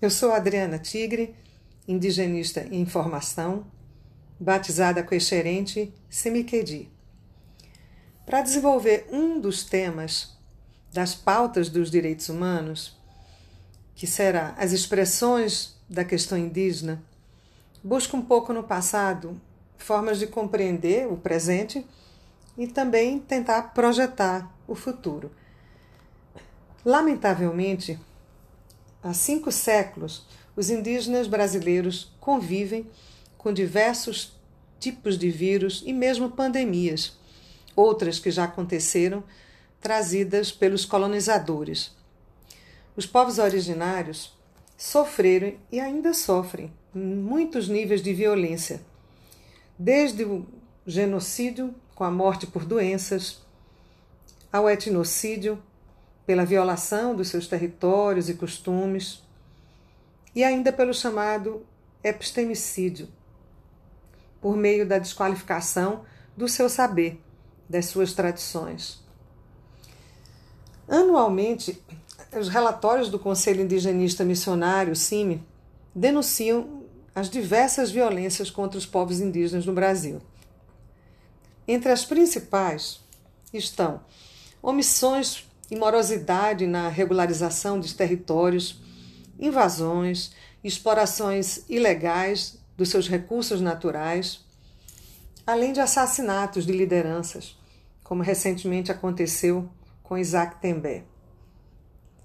Eu sou Adriana Tigre, indigenista em formação, batizada com exerente Semiquedi. Para desenvolver um dos temas das pautas dos direitos humanos, que será as expressões da questão indígena, busco um pouco no passado formas de compreender o presente e também tentar projetar o futuro. Lamentavelmente, há cinco séculos, os indígenas brasileiros convivem com diversos tipos de vírus e mesmo pandemias, outras que já aconteceram, trazidas pelos colonizadores. Os povos originários sofreram e ainda sofrem muitos níveis de violência, desde o genocídio com a morte por doenças, ao etnocídio pela violação dos seus territórios e costumes, e ainda pelo chamado epistemicídio, por meio da desqualificação do seu saber, das suas tradições. Anualmente, os relatórios do Conselho Indigenista Missionário, CIMI, denunciam as diversas violências contra os povos indígenas no Brasil. Entre as principais estão omissões e morosidade na regularização dos territórios, invasões, explorações ilegais dos seus recursos naturais, além de assassinatos de lideranças, como recentemente aconteceu com Isaac Tembé.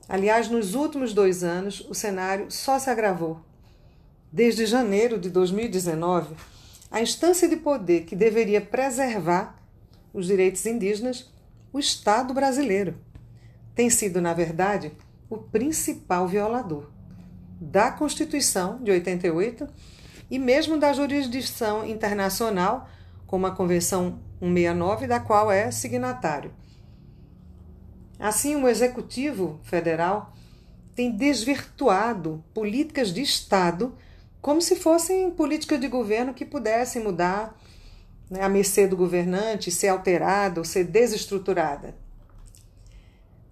Aliás, nos últimos dois anos, o cenário só se agravou. Desde janeiro de 2019, a instância de poder que deveria preservar os direitos indígenas, o Estado brasileiro, tem sido, na verdade, o principal violador da Constituição de 88 e mesmo da jurisdição internacional, como a Convenção 169, da qual é signatário. Assim, o Executivo Federal tem desvirtuado políticas de Estado como se fossem políticas de governo que pudessem mudar né, à mercê do governante, ser alterada ou ser desestruturada.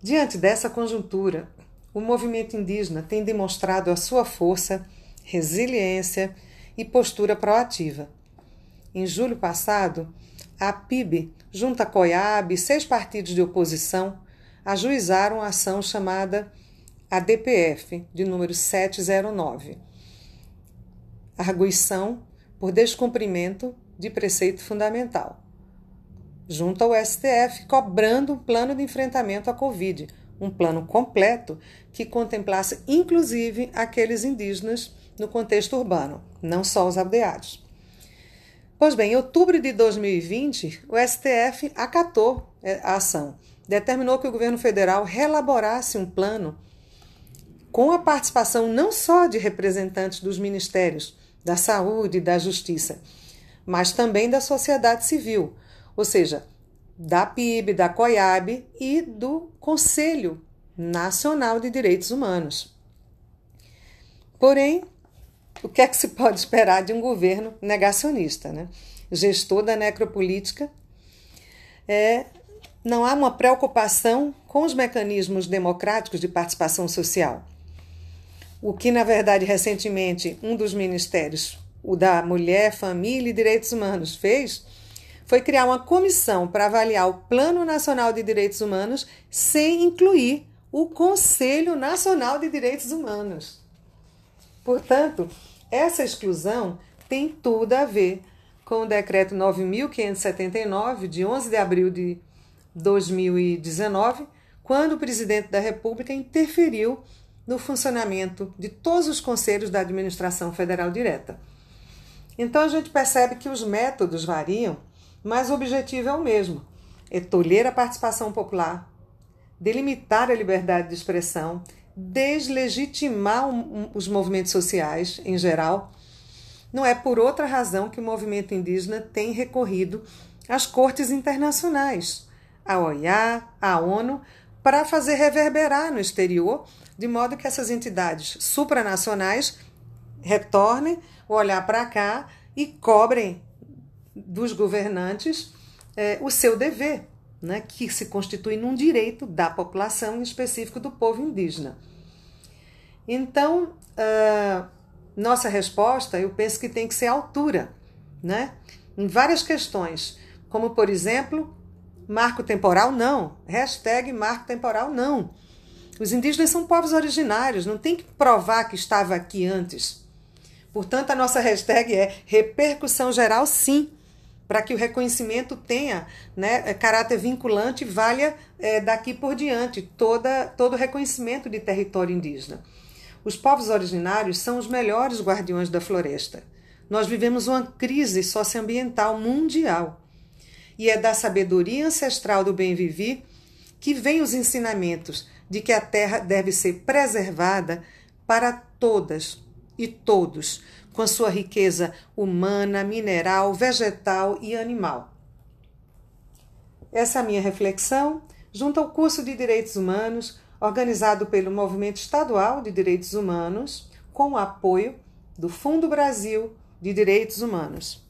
Diante dessa conjuntura, o movimento indígena tem demonstrado a sua força, resiliência e postura proativa. Em julho passado, a PIB, junto a COIAB e seis partidos de oposição, ajuizaram a ação chamada ADPF, de número 709 arguição por descumprimento de preceito fundamental. Junto ao STF, cobrando um plano de enfrentamento à Covid, um plano completo que contemplasse inclusive aqueles indígenas no contexto urbano, não só os aldeados. Pois bem, em outubro de 2020, o STF acatou é, a ação, determinou que o governo federal relaborasse um plano com a participação não só de representantes dos ministérios, da saúde, da justiça, mas também da sociedade civil, ou seja, da PIB, da COIAB e do Conselho Nacional de Direitos Humanos. Porém, o que é que se pode esperar de um governo negacionista, né? gestor da necropolítica? É, não há uma preocupação com os mecanismos democráticos de participação social. O que, na verdade, recentemente um dos ministérios, o da Mulher, Família e Direitos Humanos, fez foi criar uma comissão para avaliar o Plano Nacional de Direitos Humanos sem incluir o Conselho Nacional de Direitos Humanos. Portanto, essa exclusão tem tudo a ver com o decreto 9579 de 11 de abril de 2019, quando o presidente da República interferiu no funcionamento de todos os conselhos da administração federal direta. Então a gente percebe que os métodos variam, mas o objetivo é o mesmo: é tolher a participação popular, delimitar a liberdade de expressão, deslegitimar os movimentos sociais em geral. Não é por outra razão que o movimento indígena tem recorrido às cortes internacionais, à OIA, à ONU, para fazer reverberar no exterior de modo que essas entidades supranacionais retornem o olhar para cá e cobrem dos governantes é, o seu dever, né, que se constitui num direito da população, em específico do povo indígena. Então, uh, nossa resposta, eu penso que tem que ser altura, né? Em várias questões, como por exemplo, marco temporal não, hashtag marco temporal não. Os indígenas são povos originários, não tem que provar que estava aqui antes. Portanto, a nossa hashtag é repercussão geral sim, para que o reconhecimento tenha né, caráter vinculante e valha é, daqui por diante toda, todo reconhecimento de território indígena. Os povos originários são os melhores guardiões da floresta. Nós vivemos uma crise socioambiental mundial. E é da sabedoria ancestral do bem viver que vêm os ensinamentos de que a terra deve ser preservada para todas e todos, com a sua riqueza humana, mineral, vegetal e animal. Essa é minha reflexão junto ao curso de Direitos Humanos, organizado pelo Movimento Estadual de Direitos Humanos, com o apoio do Fundo Brasil de Direitos Humanos.